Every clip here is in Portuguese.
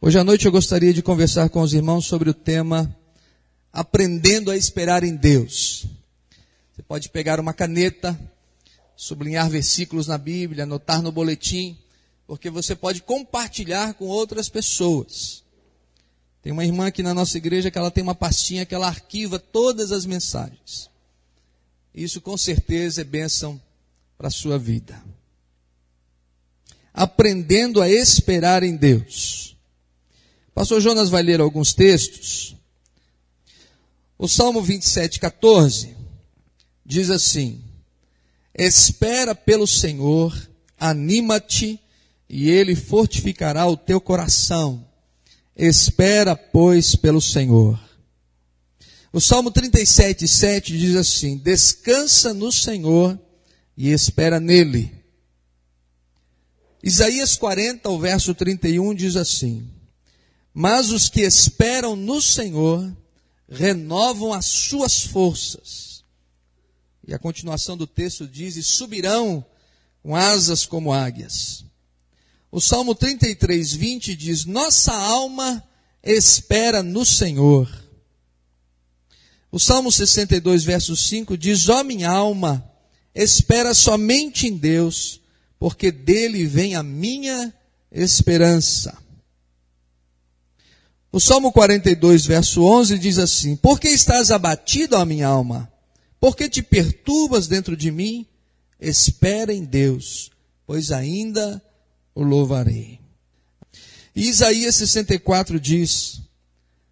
Hoje à noite eu gostaria de conversar com os irmãos sobre o tema Aprendendo a Esperar em Deus. Você pode pegar uma caneta, sublinhar versículos na Bíblia, anotar no boletim, porque você pode compartilhar com outras pessoas. Tem uma irmã aqui na nossa igreja que ela tem uma pastinha que ela arquiva todas as mensagens. Isso com certeza é bênção para a sua vida. Aprendendo a esperar em Deus. Pastor Jonas vai ler alguns textos. O Salmo 27, 14 diz assim: Espera pelo Senhor, anima-te, e ele fortificará o teu coração. Espera, pois, pelo Senhor. O Salmo 37, 7 diz assim: Descansa no Senhor e espera nele. Isaías 40, o verso 31 diz assim: mas os que esperam no Senhor renovam as suas forças. E a continuação do texto diz: e subirão com asas como águias. O Salmo 33, 20 diz: Nossa alma espera no Senhor. O Salmo 62, verso 5 diz: Ó oh, minha alma, espera somente em Deus, porque dele vem a minha esperança. O Salmo 42, verso 11 diz assim: Por que estás abatido, ó minha alma? Por que te perturbas dentro de mim? Espera em Deus, pois ainda o louvarei. E Isaías 64 diz: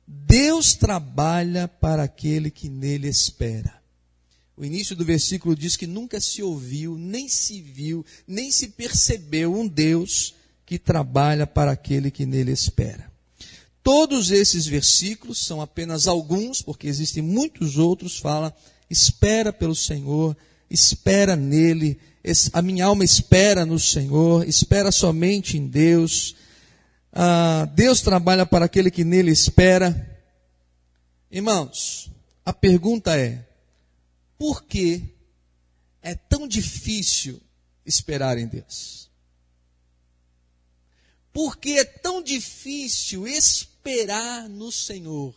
Deus trabalha para aquele que nele espera. O início do versículo diz que nunca se ouviu, nem se viu, nem se percebeu um Deus que trabalha para aquele que nele espera. Todos esses versículos são apenas alguns, porque existem muitos outros, fala, espera pelo Senhor, espera nele, a minha alma espera no Senhor, espera somente em Deus. Ah, Deus trabalha para aquele que nele espera. Irmãos, a pergunta é: por que é tão difícil esperar em Deus? Por que é tão difícil esperar? Esperar no Senhor.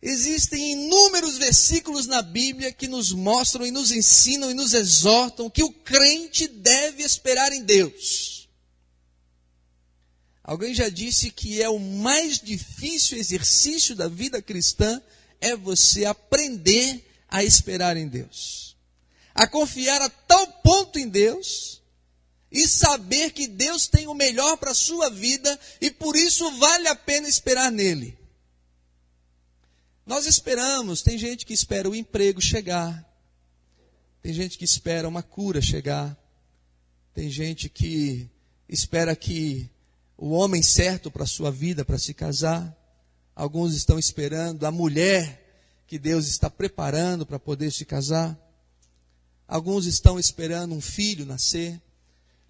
Existem inúmeros versículos na Bíblia que nos mostram e nos ensinam e nos exortam que o crente deve esperar em Deus. Alguém já disse que é o mais difícil exercício da vida cristã é você aprender a esperar em Deus. A confiar a tal ponto em Deus e saber que Deus tem o melhor para a sua vida e por isso vale a pena esperar nele. Nós esperamos, tem gente que espera o emprego chegar, tem gente que espera uma cura chegar, tem gente que espera que o homem certo para a sua vida, para se casar, alguns estão esperando a mulher que Deus está preparando para poder se casar, alguns estão esperando um filho nascer.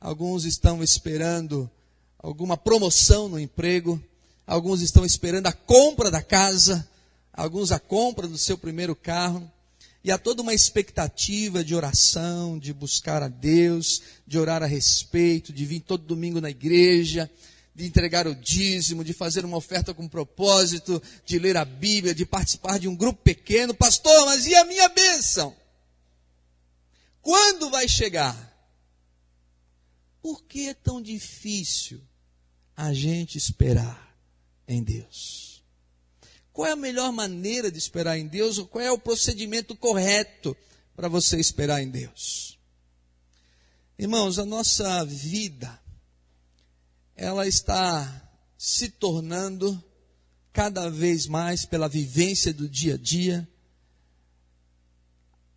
Alguns estão esperando alguma promoção no emprego, alguns estão esperando a compra da casa, alguns a compra do seu primeiro carro. E há toda uma expectativa de oração, de buscar a Deus, de orar a respeito, de vir todo domingo na igreja, de entregar o dízimo, de fazer uma oferta com propósito, de ler a Bíblia, de participar de um grupo pequeno. Pastor, mas e a minha bênção? Quando vai chegar? Por que é tão difícil a gente esperar em Deus? Qual é a melhor maneira de esperar em Deus? Qual é o procedimento correto para você esperar em Deus? Irmãos, a nossa vida, ela está se tornando cada vez mais pela vivência do dia a dia,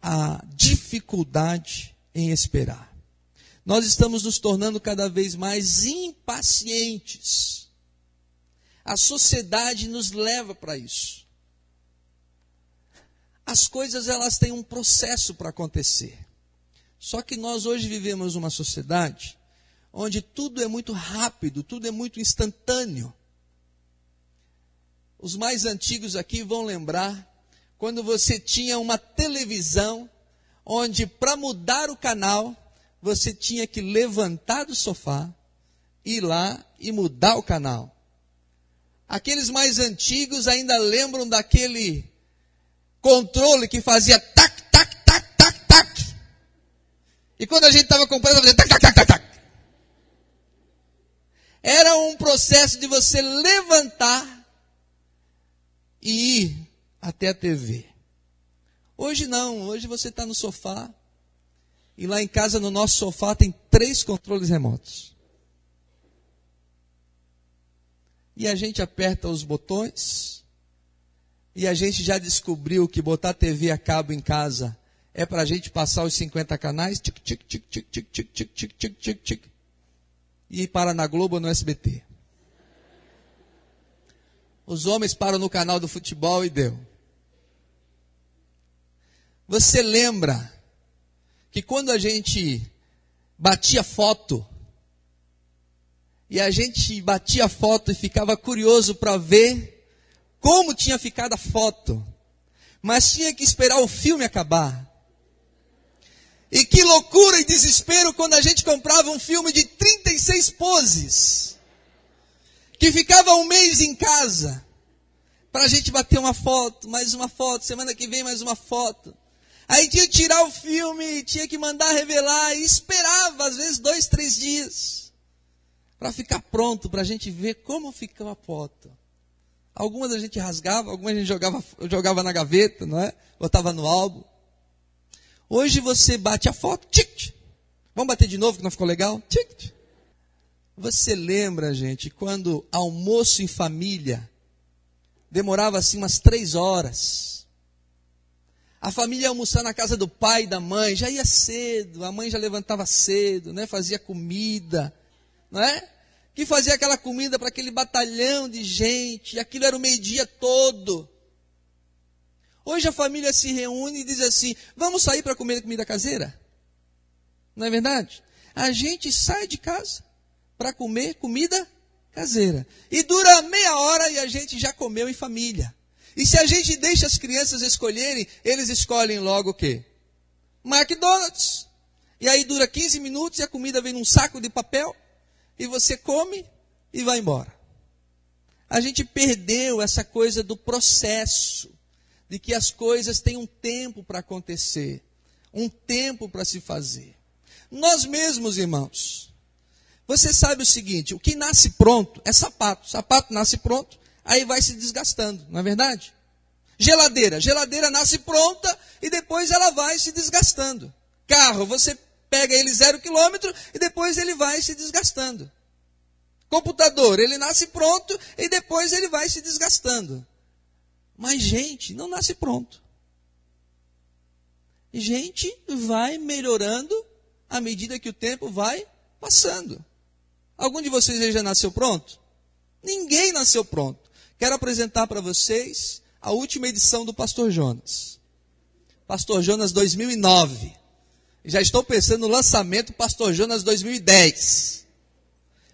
a dificuldade em esperar nós estamos nos tornando cada vez mais impacientes. A sociedade nos leva para isso. As coisas elas têm um processo para acontecer. Só que nós hoje vivemos uma sociedade onde tudo é muito rápido, tudo é muito instantâneo. Os mais antigos aqui vão lembrar quando você tinha uma televisão onde para mudar o canal você tinha que levantar do sofá, ir lá e mudar o canal. Aqueles mais antigos ainda lembram daquele controle que fazia tac, tac, tac, tac, tac. E quando a gente estava comprando, fazia tac, tac, tac, tac, tac. Era um processo de você levantar e ir até a TV. Hoje não, hoje você está no sofá e lá em casa no nosso sofá tem três controles remotos. E a gente aperta os botões e a gente já descobriu que botar TV a cabo em casa é para a gente passar os 50 canais, tic, tic, tic, tic, tic, tic, tic, tic, tic, tic, tic, e para na Globo ou no SBT. Os homens param no canal do futebol e deu. Você lembra que quando a gente batia foto, e a gente batia foto e ficava curioso para ver como tinha ficado a foto, mas tinha que esperar o filme acabar. E que loucura e desespero quando a gente comprava um filme de 36 poses, que ficava um mês em casa, para a gente bater uma foto, mais uma foto, semana que vem mais uma foto. Aí tinha que tirar o filme, tinha que mandar revelar, e esperava, às vezes, dois, três dias, para ficar pronto, para a gente ver como ficava a foto. Algumas a gente rasgava, algumas a gente jogava, jogava na gaveta, não é? Botava no álbum. Hoje você bate a foto, tic, vamos bater de novo que não ficou legal? Tic. Você lembra, gente, quando almoço em família demorava assim umas três horas. A família ia almoçar na casa do pai e da mãe, já ia cedo, a mãe já levantava cedo, né? fazia comida, não é? Que fazia aquela comida para aquele batalhão de gente, aquilo era o meio-dia todo. Hoje a família se reúne e diz assim: vamos sair para comer comida caseira? Não é verdade? A gente sai de casa para comer comida caseira. E dura meia hora e a gente já comeu em família. E se a gente deixa as crianças escolherem, eles escolhem logo o quê? McDonald's. E aí dura 15 minutos e a comida vem num saco de papel e você come e vai embora. A gente perdeu essa coisa do processo de que as coisas têm um tempo para acontecer, um tempo para se fazer. Nós mesmos, irmãos, você sabe o seguinte: o que nasce pronto é sapato. Sapato nasce pronto, aí vai se desgastando, não é verdade? Geladeira, geladeira nasce pronta e depois ela vai se desgastando. Carro, você pega ele zero quilômetro e depois ele vai se desgastando. Computador, ele nasce pronto e depois ele vai se desgastando. Mas gente não nasce pronto. Gente vai melhorando à medida que o tempo vai passando. Algum de vocês já nasceu pronto? Ninguém nasceu pronto. Quero apresentar para vocês a última edição do Pastor Jonas. Pastor Jonas 2009. Já estou pensando no lançamento Pastor Jonas 2010.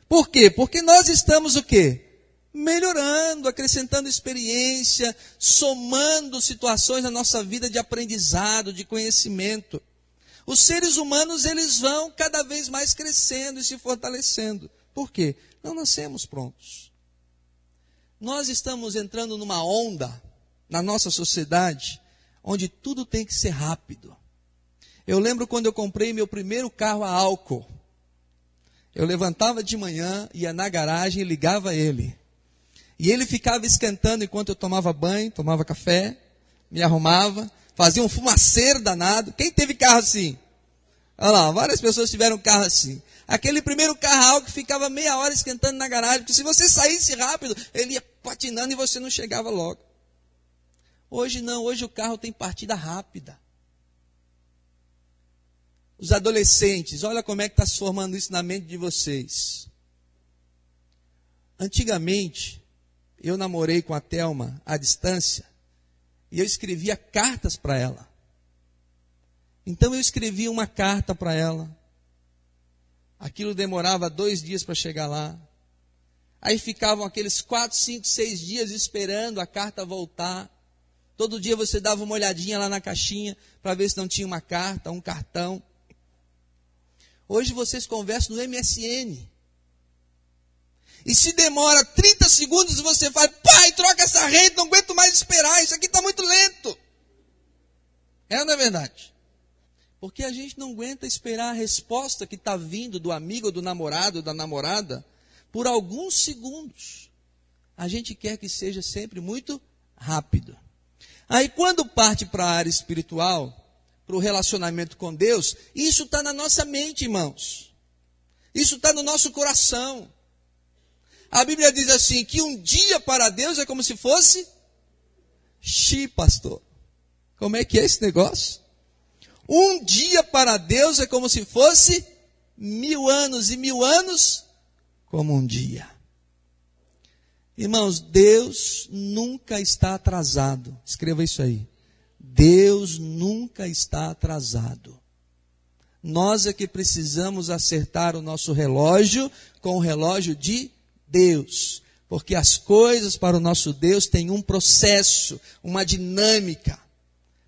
Por quê? Porque nós estamos o quê? melhorando, acrescentando experiência, somando situações na nossa vida de aprendizado, de conhecimento. Os seres humanos, eles vão cada vez mais crescendo e se fortalecendo. Por quê? Não nascemos prontos. Nós estamos entrando numa onda na nossa sociedade onde tudo tem que ser rápido. Eu lembro quando eu comprei meu primeiro carro a álcool. Eu levantava de manhã, ia na garagem e ligava ele. E ele ficava esquentando enquanto eu tomava banho, tomava café, me arrumava, fazia um fumaceiro danado. Quem teve carro assim? Olha lá, várias pessoas tiveram carro assim. Aquele primeiro carro que ficava meia hora esquentando na garagem, porque se você saísse rápido, ele ia patinando e você não chegava logo. Hoje não, hoje o carro tem partida rápida. Os adolescentes, olha como é que está se formando isso na mente de vocês. Antigamente, eu namorei com a Telma à distância e eu escrevia cartas para ela. Então eu escrevia uma carta para ela. Aquilo demorava dois dias para chegar lá. Aí ficavam aqueles quatro, cinco, seis dias esperando a carta voltar. Todo dia você dava uma olhadinha lá na caixinha para ver se não tinha uma carta, um cartão. Hoje vocês conversam no MSN. E se demora 30 segundos, você fala, pai, troca essa rede, não aguento mais esperar, isso aqui está muito lento. É ou não é verdade? Porque a gente não aguenta esperar a resposta que está vindo do amigo, do namorado, da namorada, por alguns segundos. A gente quer que seja sempre muito rápido. Aí quando parte para a área espiritual, para o relacionamento com Deus, isso está na nossa mente, irmãos. Isso está no nosso coração. A Bíblia diz assim: que um dia para Deus é como se fosse Xi, pastor. Como é que é esse negócio? Um dia para Deus é como se fosse mil anos, e mil anos como um dia. Irmãos, Deus nunca está atrasado. Escreva isso aí. Deus nunca está atrasado. Nós é que precisamos acertar o nosso relógio com o relógio de Deus. Porque as coisas para o nosso Deus têm um processo, uma dinâmica.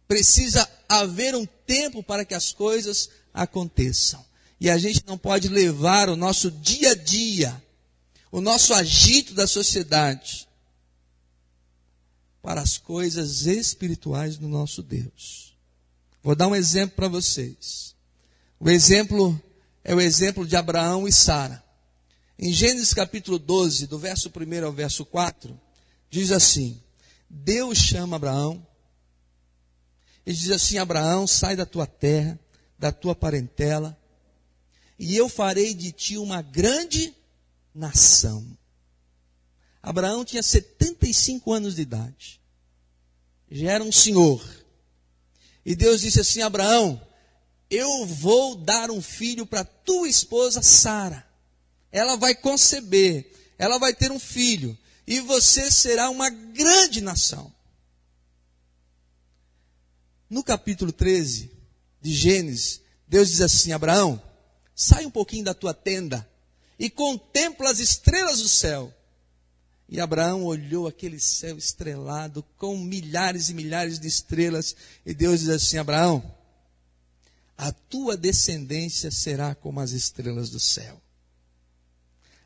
Precisa haver um tempo para que as coisas aconteçam. E a gente não pode levar o nosso dia a dia, o nosso agito da sociedade, para as coisas espirituais do nosso Deus. Vou dar um exemplo para vocês. O exemplo é o exemplo de Abraão e Sara. Em Gênesis capítulo 12, do verso 1 ao verso 4, diz assim: Deus chama Abraão e diz assim: Abraão, sai da tua terra, da tua parentela, e eu farei de ti uma grande nação. Abraão tinha 75 anos de idade, já era um senhor. E Deus disse assim: Abraão, eu vou dar um filho para tua esposa Sara ela vai conceber, ela vai ter um filho, e você será uma grande nação. No capítulo 13 de Gênesis, Deus diz assim: Abraão, sai um pouquinho da tua tenda e contempla as estrelas do céu. E Abraão olhou aquele céu estrelado com milhares e milhares de estrelas, e Deus diz assim: Abraão, a tua descendência será como as estrelas do céu.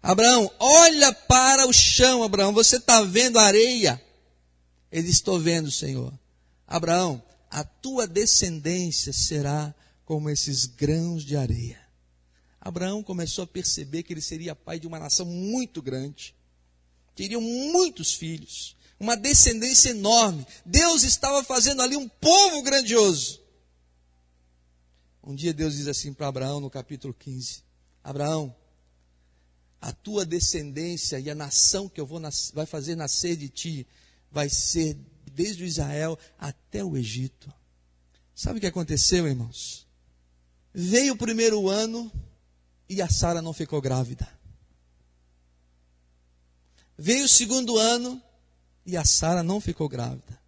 Abraão, olha para o chão, Abraão, você está vendo a areia? Ele estou vendo, Senhor. Abraão, a tua descendência será como esses grãos de areia. Abraão começou a perceber que ele seria pai de uma nação muito grande. Teriam muitos filhos, uma descendência enorme. Deus estava fazendo ali um povo grandioso. Um dia Deus diz assim para Abraão no capítulo 15: Abraão, a tua descendência e a nação que eu vou vai fazer nascer de ti vai ser desde o Israel até o Egito. Sabe o que aconteceu, irmãos? Veio o primeiro ano e a Sara não ficou grávida. Veio o segundo ano e a Sara não ficou grávida.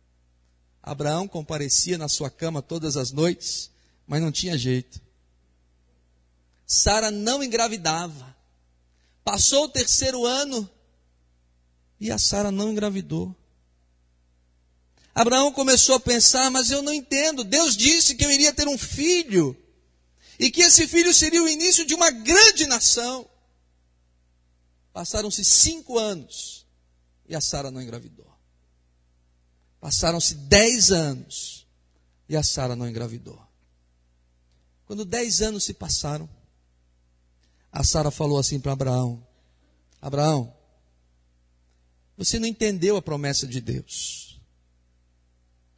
Abraão comparecia na sua cama todas as noites, mas não tinha jeito. Sara não engravidava. Passou o terceiro ano e a Sara não engravidou. Abraão começou a pensar, mas eu não entendo. Deus disse que eu iria ter um filho e que esse filho seria o início de uma grande nação. Passaram-se cinco anos e a Sara não engravidou. Passaram-se dez anos e a Sara não engravidou. Quando dez anos se passaram, a Sara falou assim para Abraão: Abraão, você não entendeu a promessa de Deus.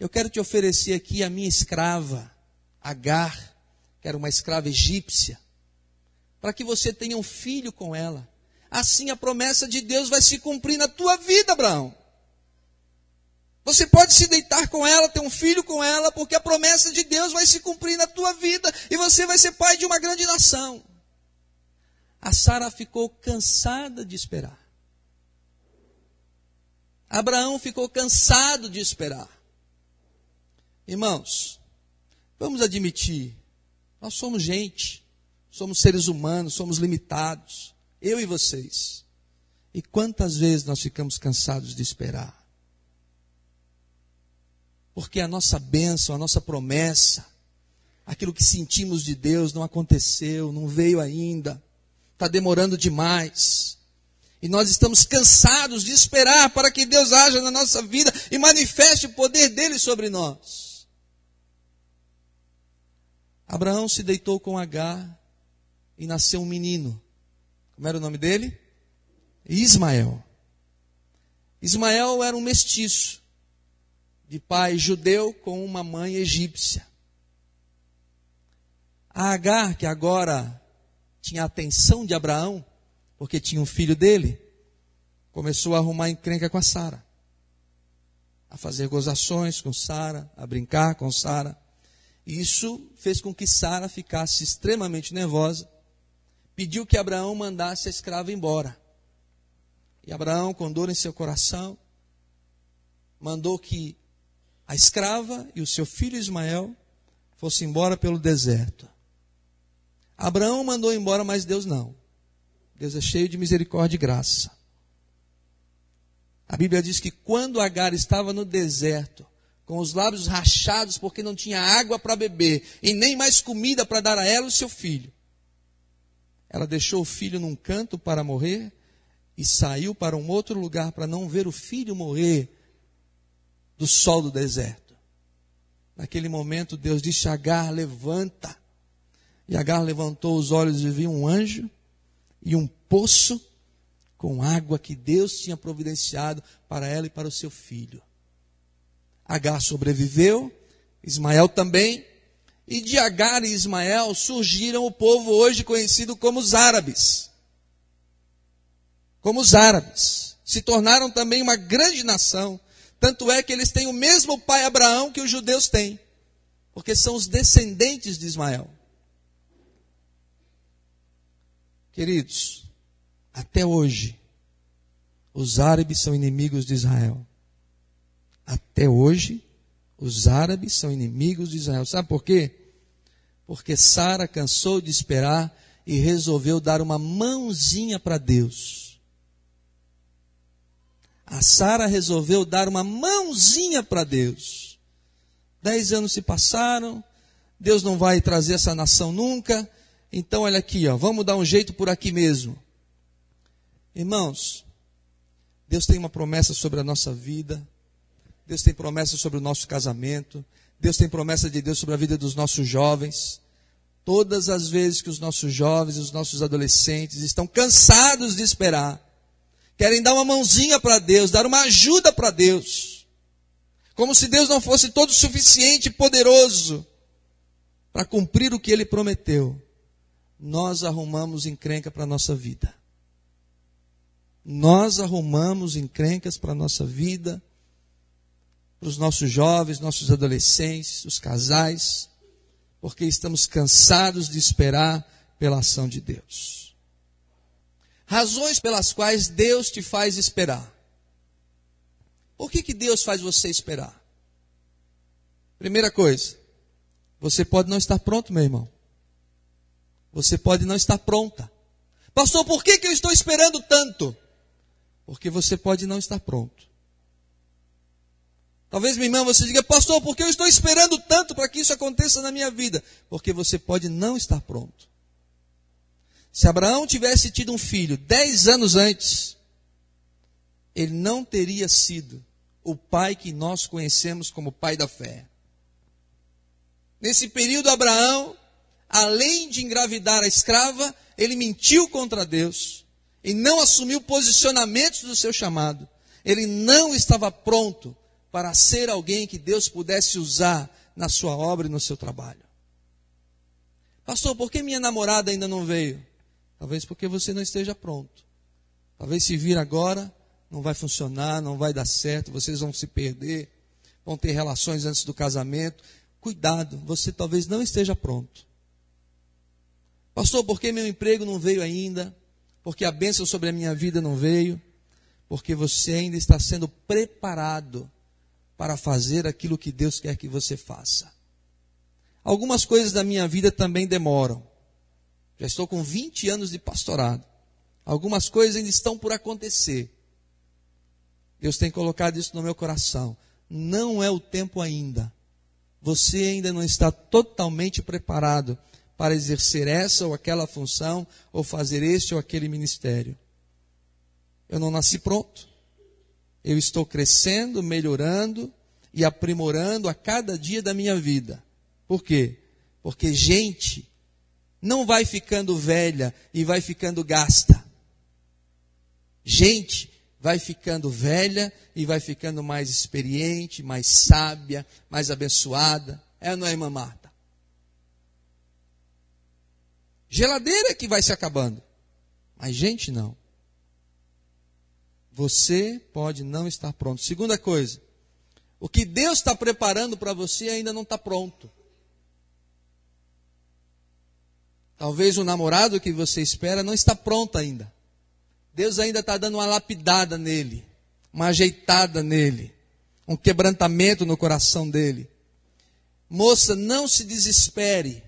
Eu quero te oferecer aqui a minha escrava, Agar, que era uma escrava egípcia, para que você tenha um filho com ela. Assim a promessa de Deus vai se cumprir na tua vida, Abraão. Você pode se deitar com ela, ter um filho com ela, porque a promessa de Deus vai se cumprir na tua vida e você vai ser pai de uma grande nação a Sara ficou cansada de esperar. Abraão ficou cansado de esperar. Irmãos, vamos admitir, nós somos gente, somos seres humanos, somos limitados, eu e vocês. E quantas vezes nós ficamos cansados de esperar? Porque a nossa bênção, a nossa promessa, aquilo que sentimos de Deus não aconteceu, não veio ainda está demorando demais. E nós estamos cansados de esperar para que Deus haja na nossa vida e manifeste o poder dele sobre nós. Abraão se deitou com Agar e nasceu um menino. Como era o nome dele? Ismael. Ismael era um mestiço, de pai judeu com uma mãe egípcia. A Agar, que agora tinha a atenção de Abraão, porque tinha um filho dele, começou a arrumar encrenca com a Sara. A fazer gozações com Sara, a brincar com Sara. Isso fez com que Sara ficasse extremamente nervosa, pediu que Abraão mandasse a escrava embora. E Abraão, com dor em seu coração, mandou que a escrava e o seu filho Ismael fossem embora pelo deserto. Abraão mandou embora, mas Deus não. Deus é cheio de misericórdia e graça. A Bíblia diz que quando Agar estava no deserto, com os lábios rachados porque não tinha água para beber e nem mais comida para dar a ela o seu filho, ela deixou o filho num canto para morrer e saiu para um outro lugar para não ver o filho morrer do sol do deserto. Naquele momento, Deus disse: Agar, levanta. E Agar levantou os olhos e viu um anjo e um poço com água que Deus tinha providenciado para ela e para o seu filho. Agar sobreviveu, Ismael também, e de Agar e Ismael surgiram o povo hoje conhecido como os árabes. Como os árabes. Se tornaram também uma grande nação. Tanto é que eles têm o mesmo pai Abraão que os judeus têm. Porque são os descendentes de Ismael. Queridos, até hoje, os árabes são inimigos de Israel. Até hoje, os árabes são inimigos de Israel. Sabe por quê? Porque Sara cansou de esperar e resolveu dar uma mãozinha para Deus. A Sara resolveu dar uma mãozinha para Deus. Dez anos se passaram, Deus não vai trazer essa nação nunca, então, olha aqui, ó, vamos dar um jeito por aqui mesmo. Irmãos, Deus tem uma promessa sobre a nossa vida, Deus tem promessa sobre o nosso casamento, Deus tem promessa de Deus sobre a vida dos nossos jovens. Todas as vezes que os nossos jovens, os nossos adolescentes estão cansados de esperar, querem dar uma mãozinha para Deus, dar uma ajuda para Deus, como se Deus não fosse todo suficiente e poderoso para cumprir o que ele prometeu nós arrumamos encrenca para a nossa vida. Nós arrumamos encrencas para a nossa vida, para os nossos jovens, nossos adolescentes, os casais, porque estamos cansados de esperar pela ação de Deus. Razões pelas quais Deus te faz esperar. Por que, que Deus faz você esperar? Primeira coisa, você pode não estar pronto, meu irmão. Você pode não estar pronta. Pastor, por que, que eu estou esperando tanto? Porque você pode não estar pronto. Talvez, minha irmã, você diga, pastor, por que eu estou esperando tanto para que isso aconteça na minha vida? Porque você pode não estar pronto. Se Abraão tivesse tido um filho dez anos antes, ele não teria sido o pai que nós conhecemos como pai da fé. Nesse período, Abraão além de engravidar a escrava, ele mentiu contra Deus e não assumiu posicionamentos do seu chamado. Ele não estava pronto para ser alguém que Deus pudesse usar na sua obra e no seu trabalho. Pastor, por que minha namorada ainda não veio? Talvez porque você não esteja pronto. Talvez se vir agora, não vai funcionar, não vai dar certo, vocês vão se perder, vão ter relações antes do casamento. Cuidado, você talvez não esteja pronto. Pastor, por que meu emprego não veio ainda? Porque a bênção sobre a minha vida não veio? Porque você ainda está sendo preparado para fazer aquilo que Deus quer que você faça. Algumas coisas da minha vida também demoram. Já estou com 20 anos de pastorado. Algumas coisas ainda estão por acontecer. Deus tem colocado isso no meu coração. Não é o tempo ainda. Você ainda não está totalmente preparado para exercer essa ou aquela função, ou fazer este ou aquele ministério. Eu não nasci pronto. Eu estou crescendo, melhorando e aprimorando a cada dia da minha vida. Por quê? Porque gente não vai ficando velha e vai ficando gasta. Gente vai ficando velha e vai ficando mais experiente, mais sábia, mais abençoada. É ou não é, irmã Marta? Geladeira que vai se acabando. Mas gente não. Você pode não estar pronto. Segunda coisa, o que Deus está preparando para você ainda não está pronto. Talvez o namorado que você espera não está pronto ainda. Deus ainda está dando uma lapidada nele, uma ajeitada nele, um quebrantamento no coração dele. Moça, não se desespere.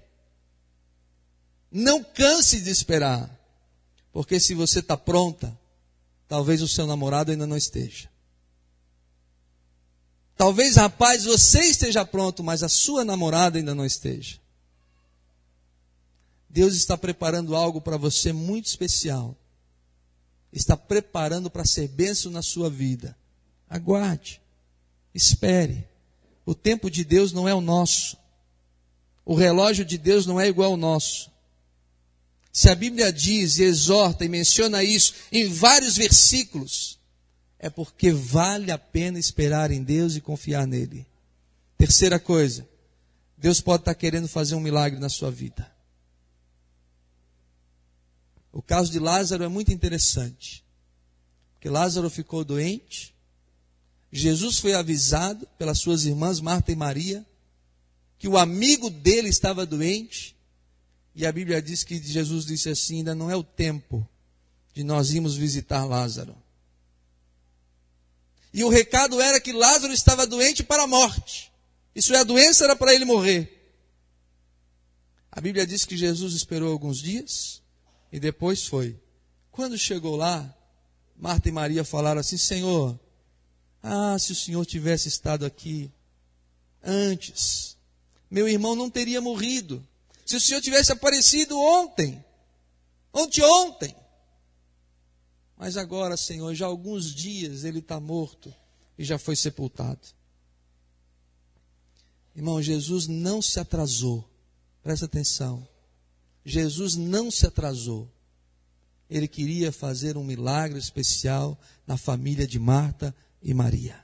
Não canse de esperar. Porque se você está pronta, talvez o seu namorado ainda não esteja. Talvez, rapaz, você esteja pronto, mas a sua namorada ainda não esteja. Deus está preparando algo para você muito especial. Está preparando para ser bênção na sua vida. Aguarde. Espere. O tempo de Deus não é o nosso. O relógio de Deus não é igual ao nosso. Se a Bíblia diz, exorta e menciona isso em vários versículos, é porque vale a pena esperar em Deus e confiar nele. Terceira coisa, Deus pode estar querendo fazer um milagre na sua vida. O caso de Lázaro é muito interessante. Porque Lázaro ficou doente, Jesus foi avisado pelas suas irmãs Marta e Maria que o amigo dele estava doente, e a Bíblia diz que Jesus disse assim: ainda não é o tempo de nós irmos visitar Lázaro. E o recado era que Lázaro estava doente para a morte. Isso é, a doença era para ele morrer. A Bíblia diz que Jesus esperou alguns dias e depois foi. Quando chegou lá, Marta e Maria falaram assim: Senhor, ah, se o Senhor tivesse estado aqui antes, meu irmão não teria morrido. Se o Senhor tivesse aparecido ontem, ontem, ontem. Mas agora, Senhor, já há alguns dias ele está morto e já foi sepultado. Irmão, Jesus não se atrasou. Presta atenção. Jesus não se atrasou. Ele queria fazer um milagre especial na família de Marta e Maria.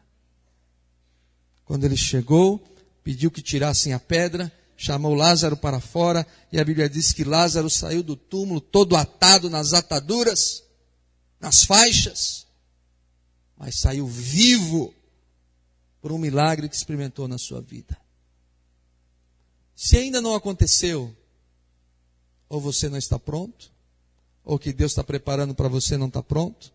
Quando ele chegou, pediu que tirassem a pedra, chamou Lázaro para fora, e a Bíblia diz que Lázaro saiu do túmulo todo atado nas ataduras, nas faixas, mas saiu vivo por um milagre que experimentou na sua vida. Se ainda não aconteceu, ou você não está pronto, ou que Deus está preparando para você não está pronto,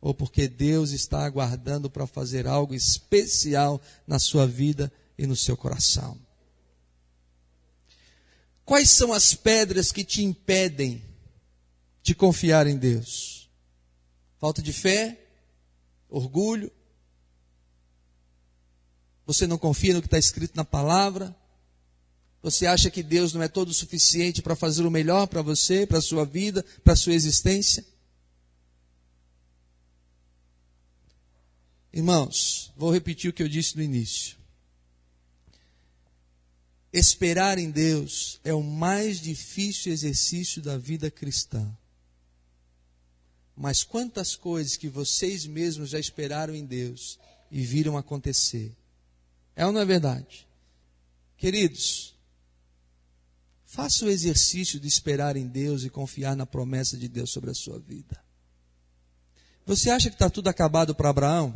ou porque Deus está aguardando para fazer algo especial na sua vida e no seu coração. Quais são as pedras que te impedem de confiar em Deus? Falta de fé? Orgulho? Você não confia no que está escrito na palavra? Você acha que Deus não é todo suficiente para fazer o melhor para você, para a sua vida, para a sua existência? Irmãos, vou repetir o que eu disse no início. Esperar em Deus é o mais difícil exercício da vida cristã. Mas quantas coisas que vocês mesmos já esperaram em Deus e viram acontecer. É ou não é verdade? Queridos, Faça o exercício de esperar em Deus e confiar na promessa de Deus sobre a sua vida. Você acha que está tudo acabado para Abraão?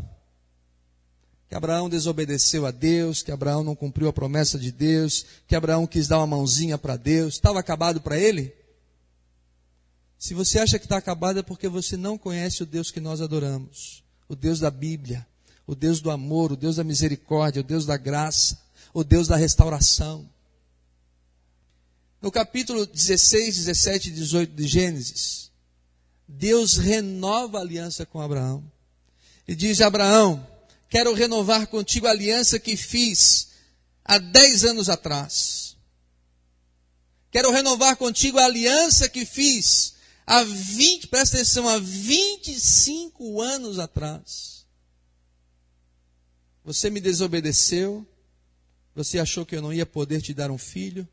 Que Abraão desobedeceu a Deus, que Abraão não cumpriu a promessa de Deus, que Abraão quis dar uma mãozinha para Deus, estava acabado para ele? Se você acha que está acabado é porque você não conhece o Deus que nós adoramos, o Deus da Bíblia, o Deus do amor, o Deus da misericórdia, o Deus da graça, o Deus da restauração. No capítulo 16, 17 e 18 de Gênesis, Deus renova a aliança com Abraão. E diz: Abraão, quero renovar contigo a aliança que fiz há 10 anos atrás. Quero renovar contigo a aliança que fiz Há 20, presta atenção, há 25 anos atrás. Você me desobedeceu, você achou que eu não ia poder te dar um filho,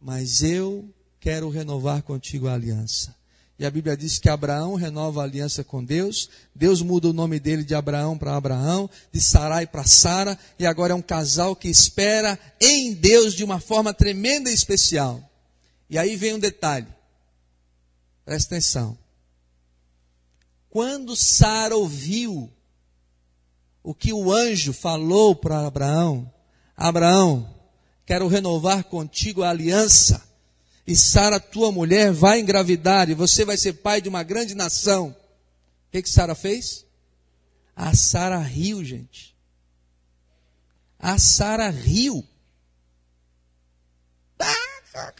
mas eu quero renovar contigo a aliança. E a Bíblia diz que Abraão renova a aliança com Deus. Deus muda o nome dele de Abraão para Abraão, de Sarai para Sara, e agora é um casal que espera em Deus de uma forma tremenda e especial. E aí vem um detalhe. Presta atenção. Quando Sara ouviu o que o anjo falou para Abraão, Abraão, quero renovar contigo a aliança e Sara, tua mulher, vai engravidar e você vai ser pai de uma grande nação. O que, que Sara fez? A Sara riu, gente. A Sara riu. Ah,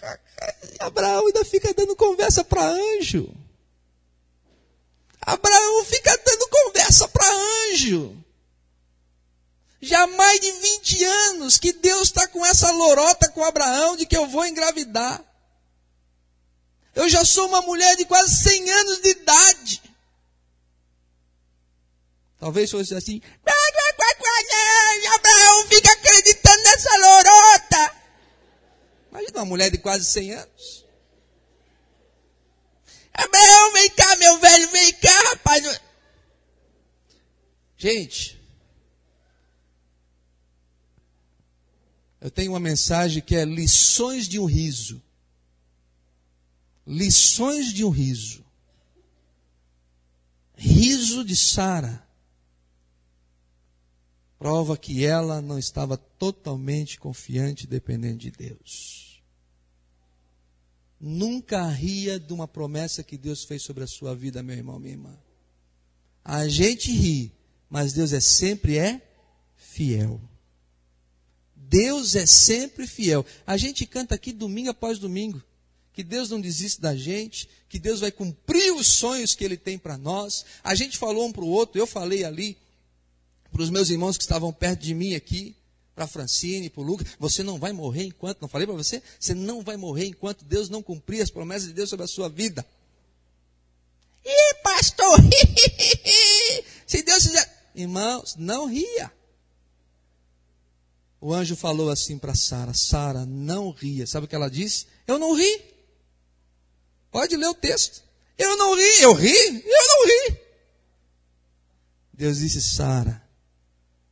Abraão ainda fica dando conversa para anjo. Abraão fica dando conversa para anjo. Já há mais de 20 anos que Deus está com essa lorota com Abraão de que eu vou engravidar. Eu já sou uma mulher de quase 100 anos de idade. Talvez fosse assim. Abraão fica acreditando nessa lorota. Imagina uma mulher de quase 100 anos. Abraão, vem cá, meu velho, vem cá, rapaz. Gente, eu tenho uma mensagem que é lições de um riso lições de um riso. Riso de Sara. Prova que ela não estava totalmente confiante e dependente de Deus. Nunca ria de uma promessa que Deus fez sobre a sua vida, meu irmão, minha irmã. A gente ri, mas Deus é sempre é fiel. Deus é sempre fiel. A gente canta aqui domingo após domingo que Deus não desiste da gente, que Deus vai cumprir os sonhos que Ele tem para nós. A gente falou um para o outro, eu falei ali para os meus irmãos que estavam perto de mim aqui, para Francine, para o Lucas, você não vai morrer enquanto, não falei para você? Você não vai morrer enquanto Deus não cumprir as promessas de Deus sobre a sua vida. Ih, pastor, se Deus fizer. Irmãos, não ria. O anjo falou assim para Sara: Sara, não ria. Sabe o que ela disse? Eu não ri. Pode ler o texto. Eu não ri, eu ri, eu não ri. Deus disse, Sara,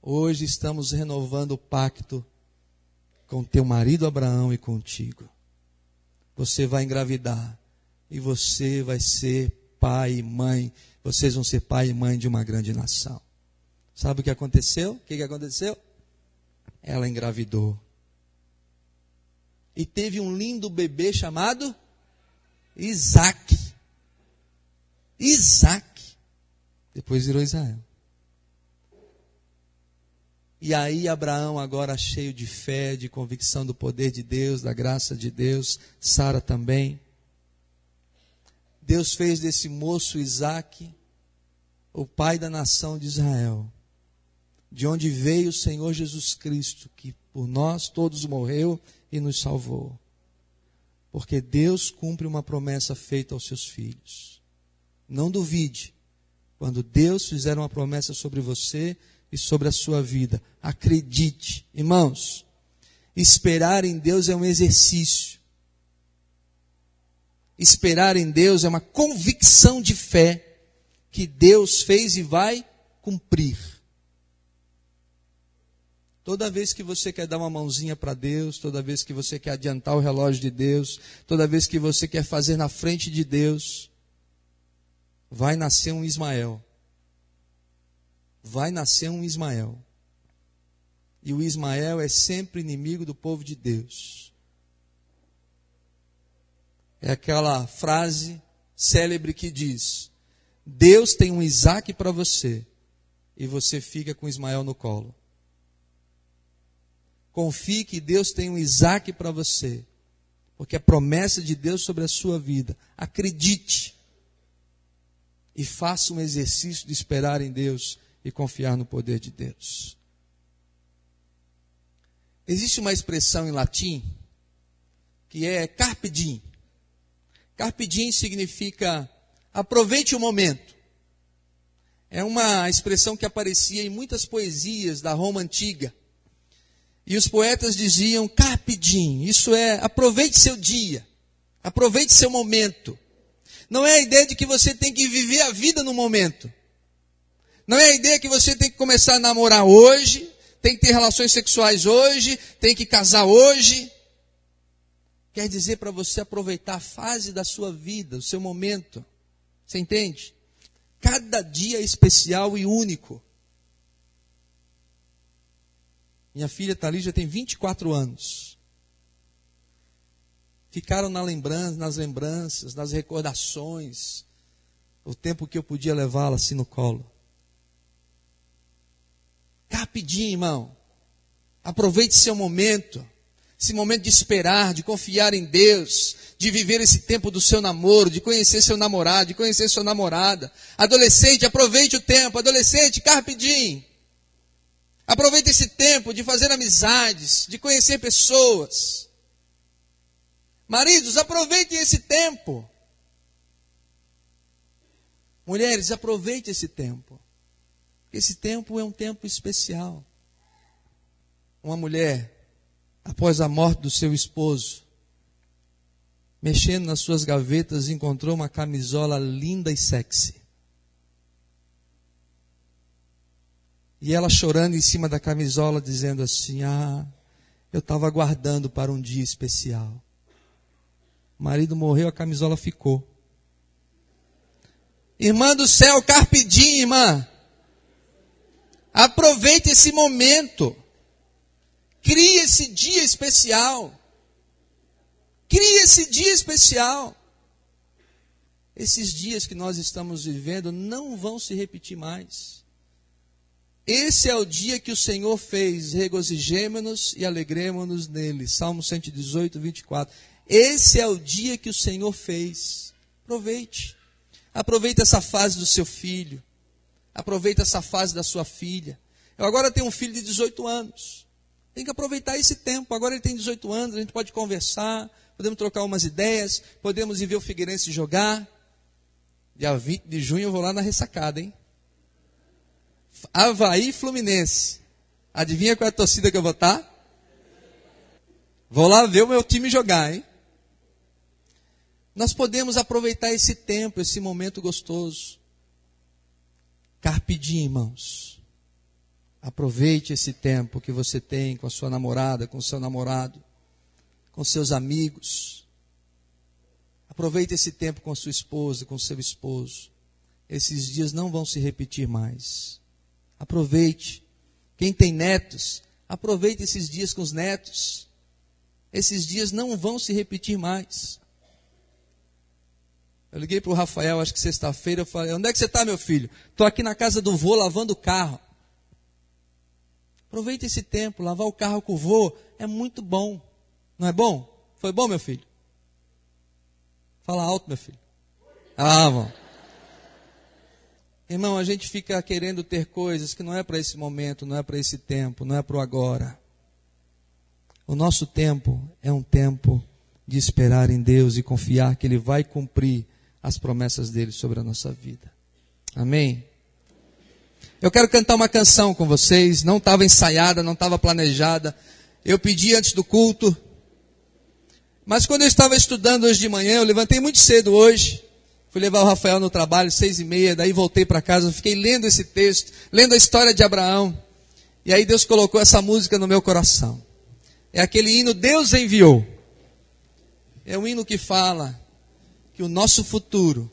hoje estamos renovando o pacto com teu marido Abraão e contigo. Você vai engravidar e você vai ser pai e mãe. Vocês vão ser pai e mãe de uma grande nação. Sabe o que aconteceu? O que, que aconteceu? Ela engravidou. E teve um lindo bebê chamado Isaac. Isaac. Depois virou Israel. E aí Abraão, agora cheio de fé, de convicção do poder de Deus, da graça de Deus, Sara também. Deus fez desse moço Isaac o pai da nação de Israel, de onde veio o Senhor Jesus Cristo, que por nós todos morreu e nos salvou. Porque Deus cumpre uma promessa feita aos seus filhos. Não duvide. Quando Deus fizer uma promessa sobre você e sobre a sua vida, acredite. Irmãos, esperar em Deus é um exercício. Esperar em Deus é uma convicção de fé que Deus fez e vai cumprir. Toda vez que você quer dar uma mãozinha para Deus, toda vez que você quer adiantar o relógio de Deus, toda vez que você quer fazer na frente de Deus, vai nascer um Ismael. Vai nascer um Ismael. E o Ismael é sempre inimigo do povo de Deus. É aquela frase célebre que diz: Deus tem um Isaac para você, e você fica com Ismael no colo. Confie que Deus tem um Isaac para você, porque é promessa de Deus sobre a sua vida. Acredite e faça um exercício de esperar em Deus e confiar no poder de Deus. Existe uma expressão em latim que é carpe diem. Carpe diem significa aproveite o momento. É uma expressão que aparecia em muitas poesias da Roma antiga. E os poetas diziam carpe diem, isso é aproveite seu dia, aproveite seu momento. Não é a ideia de que você tem que viver a vida no momento. Não é a ideia que você tem que começar a namorar hoje, tem que ter relações sexuais hoje, tem que casar hoje. Quer dizer para você aproveitar a fase da sua vida, o seu momento. Você entende? Cada dia é especial e único. Minha filha Thalija tem 24 anos ficaram na lembrança, nas lembranças, nas recordações, o tempo que eu podia levá-la assim no colo. Rapidinho, irmão. Aproveite seu momento, esse momento de esperar, de confiar em Deus, de viver esse tempo do seu namoro, de conhecer seu namorado, de conhecer sua namorada. Adolescente, aproveite o tempo. Adolescente, carpe diem. Aproveite esse tempo de fazer amizades, de conhecer pessoas. Maridos, aproveitem esse tempo. Mulheres, aproveitem esse tempo. Esse tempo é um tempo especial. Uma mulher, após a morte do seu esposo, mexendo nas suas gavetas, encontrou uma camisola linda e sexy. E ela chorando em cima da camisola, dizendo assim: Ah, eu estava aguardando para um dia especial. O marido morreu, a camisola ficou. Irmã do céu, carpidinha, irmã. Aproveite esse momento. Crie esse dia especial. Crie esse dia especial. Esses dias que nós estamos vivendo não vão se repetir mais. Esse é o dia que o Senhor fez, regozijemo-nos e alegremos-nos nele. Salmo 118, 24. Esse é o dia que o Senhor fez. Aproveite. Aproveite essa fase do seu filho. Aproveite essa fase da sua filha. Eu agora tenho um filho de 18 anos. Tem que aproveitar esse tempo. Agora ele tem 18 anos, a gente pode conversar, podemos trocar umas ideias, podemos ir ver o Figueirense jogar. Dia 20 de junho eu vou lá na ressacada, hein? Havaí Fluminense. Adivinha qual é a torcida que eu vou estar? Vou lá ver o meu time jogar, hein? Nós podemos aproveitar esse tempo, esse momento gostoso. Carpe irmãos. Aproveite esse tempo que você tem com a sua namorada, com o seu namorado, com seus amigos. Aproveite esse tempo com a sua esposa, com o seu esposo. Esses dias não vão se repetir mais. Aproveite. Quem tem netos, aproveite esses dias com os netos. Esses dias não vão se repetir mais. Eu liguei para o Rafael, acho que sexta-feira, eu falei, onde é que você está, meu filho? Estou aqui na casa do vô lavando o carro. Aproveita esse tempo, lavar o carro com o vô é muito bom. Não é bom? Foi bom, meu filho? Fala alto, meu filho. Ah, bom. Irmão, a gente fica querendo ter coisas que não é para esse momento, não é para esse tempo, não é para o agora. O nosso tempo é um tempo de esperar em Deus e confiar que Ele vai cumprir as promessas dele sobre a nossa vida. Amém? Eu quero cantar uma canção com vocês, não estava ensaiada, não estava planejada. Eu pedi antes do culto. Mas quando eu estava estudando hoje de manhã, eu levantei muito cedo hoje. Fui levar o Rafael no trabalho, seis e meia, daí voltei para casa, fiquei lendo esse texto, lendo a história de Abraão. E aí Deus colocou essa música no meu coração. É aquele hino Deus enviou. É um hino que fala que o nosso futuro,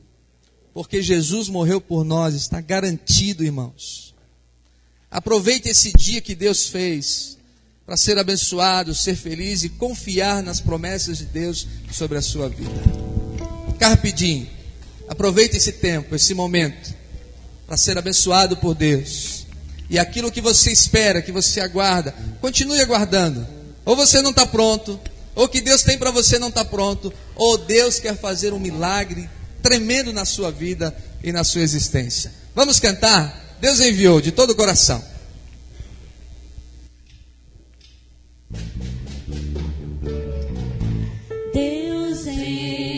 porque Jesus morreu por nós, está garantido, irmãos. Aproveite esse dia que Deus fez para ser abençoado, ser feliz e confiar nas promessas de Deus sobre a sua vida. Carpe Aproveite esse tempo, esse momento, para ser abençoado por Deus. E aquilo que você espera, que você aguarda, continue aguardando. Ou você não está pronto, ou que Deus tem para você não está pronto, ou Deus quer fazer um milagre tremendo na sua vida e na sua existência. Vamos cantar? Deus enviou de todo o coração. Deus enviou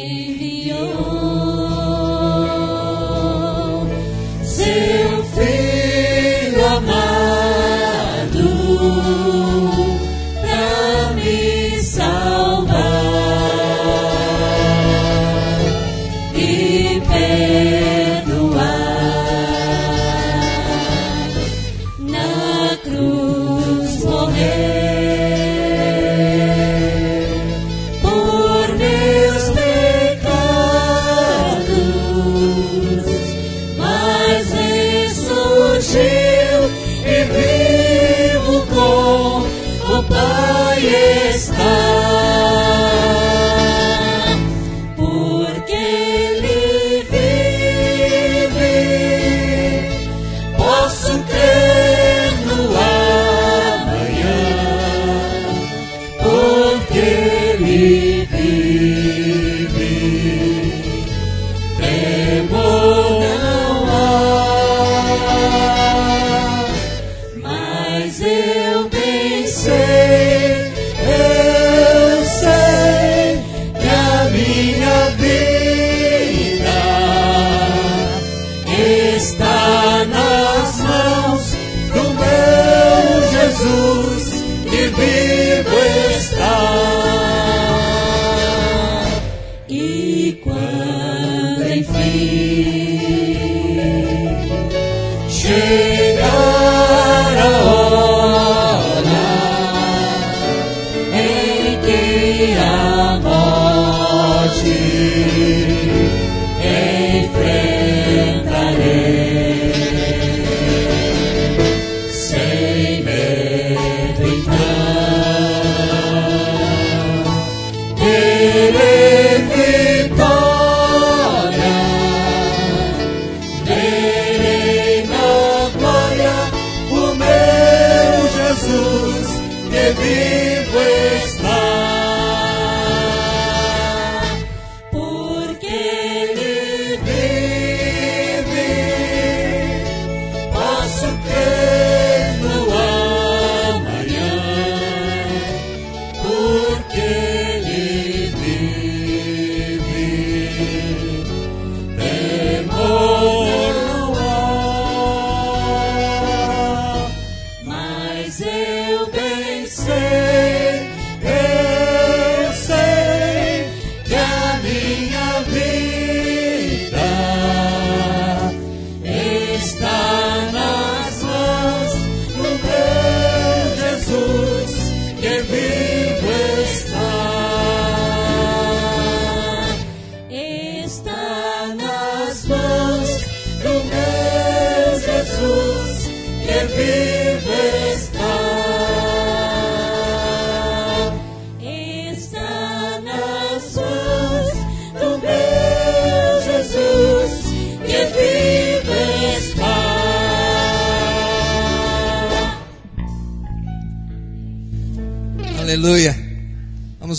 Jesus.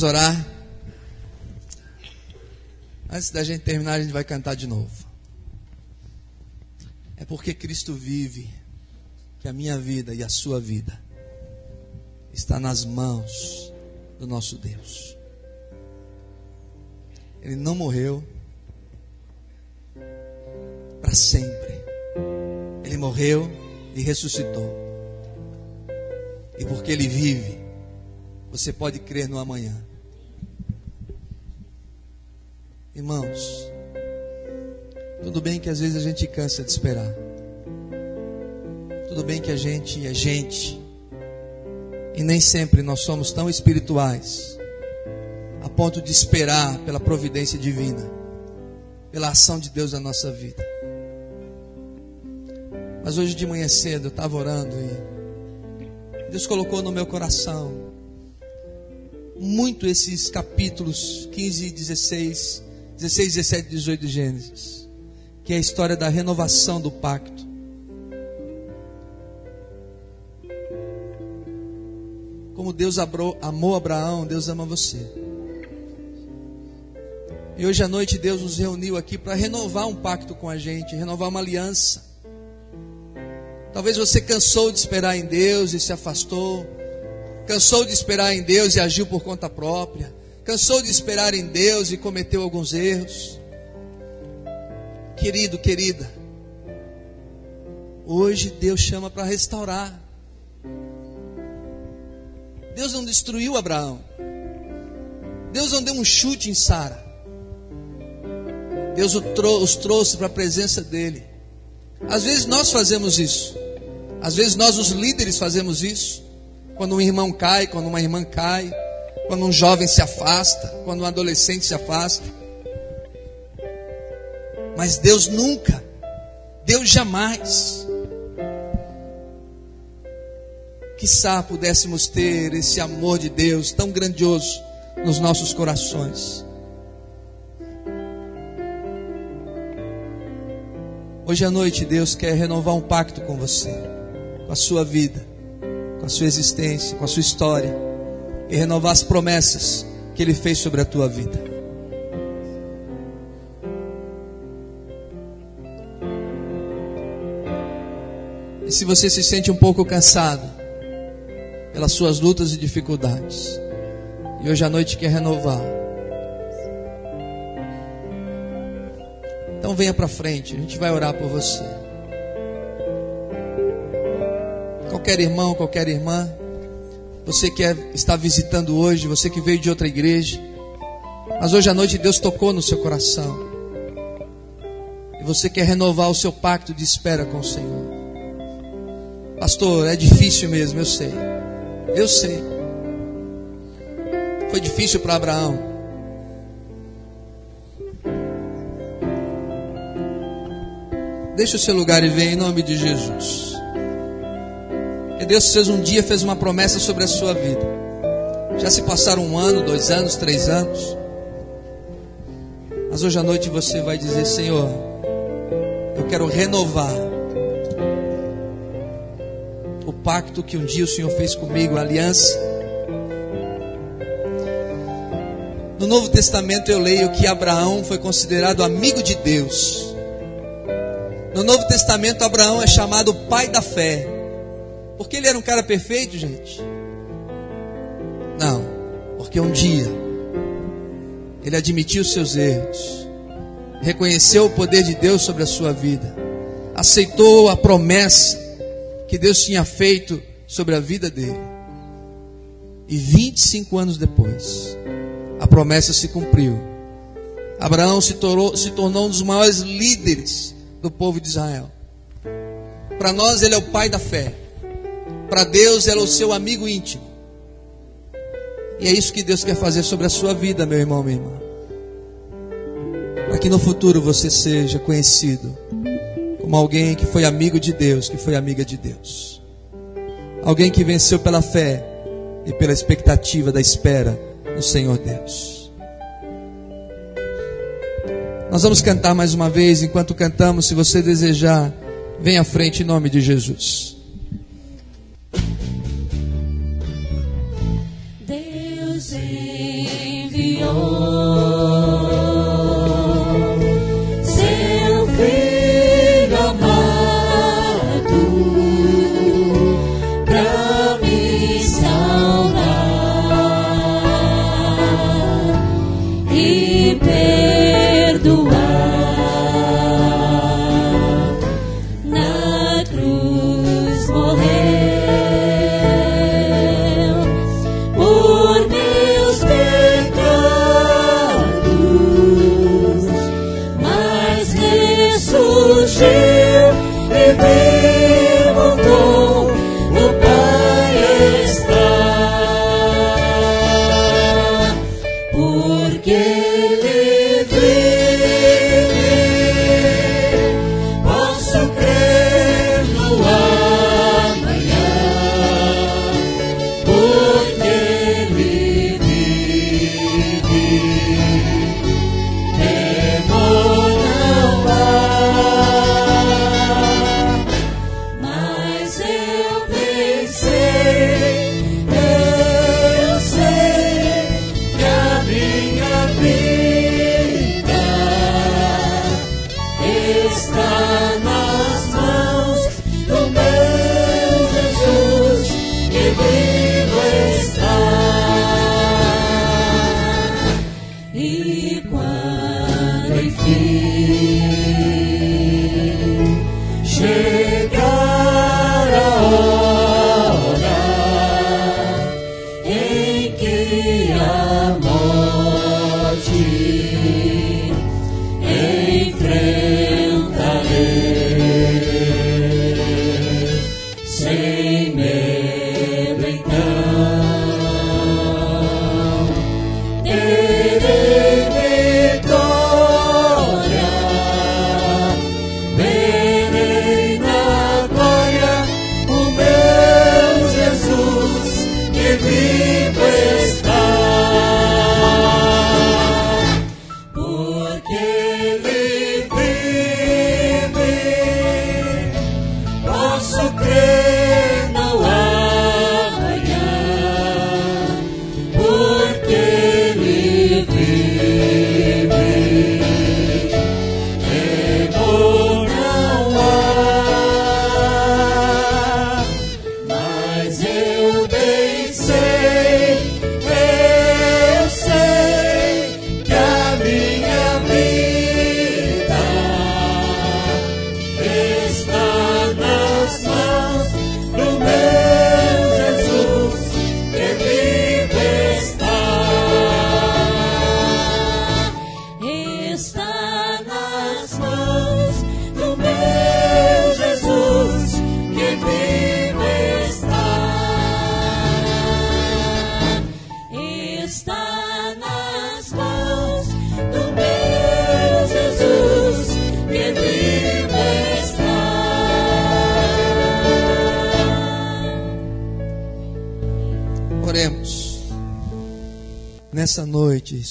Orar. Antes da gente terminar, a gente vai cantar de novo. É porque Cristo vive que a minha vida e a sua vida está nas mãos do nosso Deus. Ele não morreu para sempre. Ele morreu e ressuscitou. E porque ele vive, você pode crer no amanhã. Irmãos, tudo bem que às vezes a gente cansa de esperar. Tudo bem que a gente é gente. E nem sempre nós somos tão espirituais a ponto de esperar pela providência divina, pela ação de Deus na nossa vida. Mas hoje de manhã cedo eu estava orando e Deus colocou no meu coração muito esses capítulos 15 e 16, 16, 17 e 18 de Gênesis, que é a história da renovação do pacto. Como Deus amou Abraão, Deus ama você. E hoje à noite Deus nos reuniu aqui para renovar um pacto com a gente, renovar uma aliança. Talvez você cansou de esperar em Deus e se afastou. Cansou de esperar em Deus e agiu por conta própria. Cansou de esperar em Deus e cometeu alguns erros. Querido, querida, hoje Deus chama para restaurar. Deus não destruiu Abraão. Deus não deu um chute em Sara. Deus os trouxe para a presença dele. Às vezes nós fazemos isso. Às vezes nós, os líderes, fazemos isso. Quando um irmão cai, quando uma irmã cai, quando um jovem se afasta, quando um adolescente se afasta. Mas Deus nunca, Deus jamais. Quizá pudéssemos ter esse amor de Deus tão grandioso nos nossos corações. Hoje à noite, Deus quer renovar um pacto com você, com a sua vida com a sua existência, com a sua história e renovar as promessas que Ele fez sobre a tua vida. E se você se sente um pouco cansado pelas suas lutas e dificuldades, e hoje à noite quer renovar, então venha para frente, a gente vai orar por você. qualquer irmão, qualquer irmã, você que é, está visitando hoje, você que veio de outra igreja, mas hoje à noite Deus tocou no seu coração, e você quer renovar o seu pacto de espera com o Senhor. Pastor, é difícil mesmo, eu sei. Eu sei. Foi difícil para Abraão. Deixa o seu lugar e vem em nome de Jesus. Que Deus fez um dia fez uma promessa sobre a sua vida. Já se passaram um ano, dois anos, três anos. Mas hoje à noite você vai dizer: Senhor, eu quero renovar o pacto que um dia o Senhor fez comigo, a aliança. No Novo Testamento eu leio que Abraão foi considerado amigo de Deus. No Novo Testamento, Abraão é chamado pai da fé. Porque ele era um cara perfeito, gente? Não, porque um dia ele admitiu seus erros, reconheceu o poder de Deus sobre a sua vida, aceitou a promessa que Deus tinha feito sobre a vida dele. E 25 anos depois, a promessa se cumpriu. Abraão se tornou, se tornou um dos maiores líderes do povo de Israel. Para nós, ele é o pai da fé. Para Deus, ele é o seu amigo íntimo. E é isso que Deus quer fazer sobre a sua vida, meu irmão, minha irmã. Para que no futuro você seja conhecido como alguém que foi amigo de Deus, que foi amiga de Deus. Alguém que venceu pela fé e pela expectativa da espera no Senhor Deus. Nós vamos cantar mais uma vez, enquanto cantamos, se você desejar, vem à frente em nome de Jesus.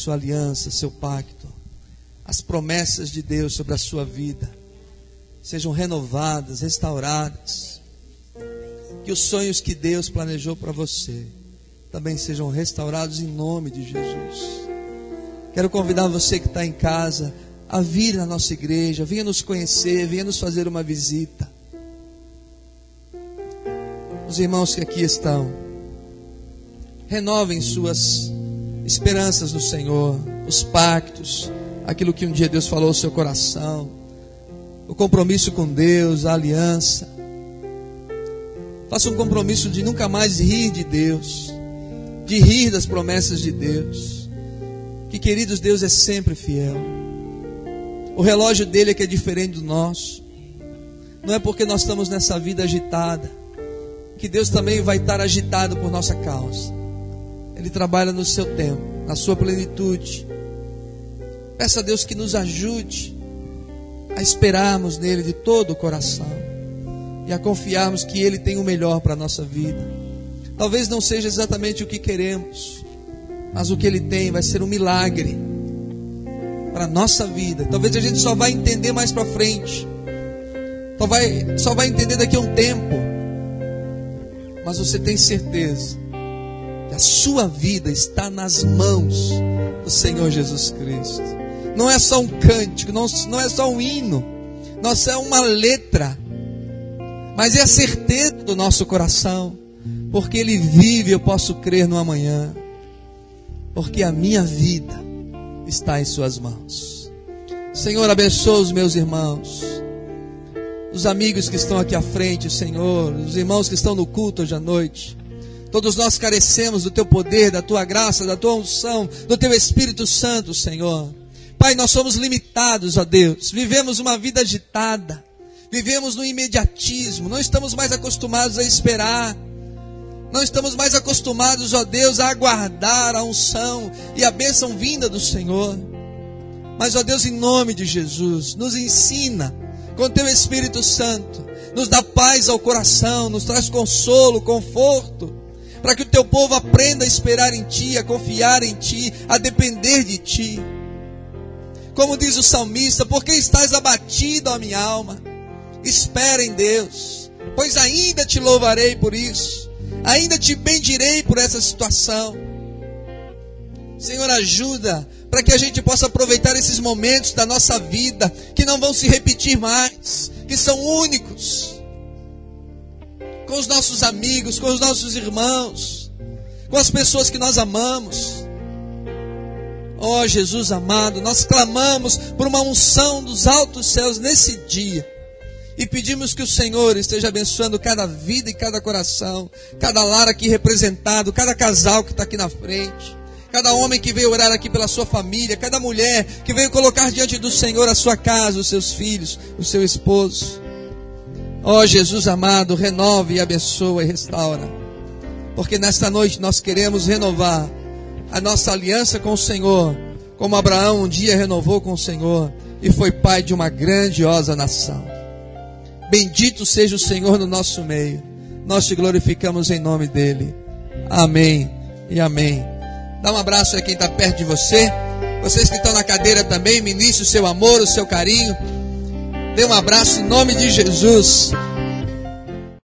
Sua aliança, seu pacto, as promessas de Deus sobre a sua vida sejam renovadas, restauradas. Que os sonhos que Deus planejou para você também sejam restaurados em nome de Jesus. Quero convidar você que está em casa a vir na nossa igreja, venha nos conhecer, venha nos fazer uma visita. Os irmãos que aqui estão, renovem suas esperanças no Senhor, os pactos, aquilo que um dia Deus falou ao seu coração, o compromisso com Deus, a aliança. Faça um compromisso de nunca mais rir de Deus, de rir das promessas de Deus. Que queridos, Deus é sempre fiel. O relógio dele é que é diferente do nosso. Não é porque nós estamos nessa vida agitada que Deus também vai estar agitado por nossa causa. Ele trabalha no seu tempo, na sua plenitude. Peça a Deus que nos ajude a esperarmos nele de todo o coração e a confiarmos que ele tem o melhor para a nossa vida. Talvez não seja exatamente o que queremos, mas o que ele tem vai ser um milagre para a nossa vida. Talvez a gente só vai entender mais para frente. Só vai, só vai entender daqui a um tempo. Mas você tem certeza a sua vida está nas mãos do Senhor Jesus Cristo. Não é só um cântico, não, não é só um hino, não é uma letra, mas é a certeza do nosso coração, porque Ele vive, eu posso crer no amanhã, porque a minha vida está em Suas mãos. Senhor, abençoa os meus irmãos, os amigos que estão aqui à frente, Senhor, os irmãos que estão no culto hoje à noite. Todos nós carecemos do teu poder, da tua graça, da tua unção, do teu Espírito Santo, Senhor. Pai, nós somos limitados, ó Deus. Vivemos uma vida agitada. Vivemos no imediatismo. Não estamos mais acostumados a esperar. Não estamos mais acostumados, ó Deus, a aguardar a unção e a bênção vinda do Senhor. Mas, ó Deus, em nome de Jesus, nos ensina com teu Espírito Santo, nos dá paz ao coração, nos traz consolo, conforto para que o teu povo aprenda a esperar em ti, a confiar em ti, a depender de ti. Como diz o salmista, porque estás abatido, a minha alma? Espera em Deus, pois ainda te louvarei por isso, ainda te bendirei por essa situação. Senhor, ajuda para que a gente possa aproveitar esses momentos da nossa vida que não vão se repetir mais, que são únicos com os nossos amigos, com os nossos irmãos, com as pessoas que nós amamos. Ó oh, Jesus amado, nós clamamos por uma unção dos altos céus nesse dia. E pedimos que o Senhor esteja abençoando cada vida e cada coração, cada lar aqui representado, cada casal que está aqui na frente, cada homem que veio orar aqui pela sua família, cada mulher que veio colocar diante do Senhor a sua casa, os seus filhos, o seu esposo. Ó oh, Jesus amado, renove e abençoa e restaura. Porque nesta noite nós queremos renovar a nossa aliança com o Senhor, como Abraão um dia renovou com o Senhor e foi pai de uma grandiosa nação. Bendito seja o Senhor no nosso meio. Nós te glorificamos em nome dele. Amém e amém. Dá um abraço a quem está perto de você. Vocês que estão na cadeira também, ministre o seu amor, o seu carinho. Dê um abraço em nome de Jesus.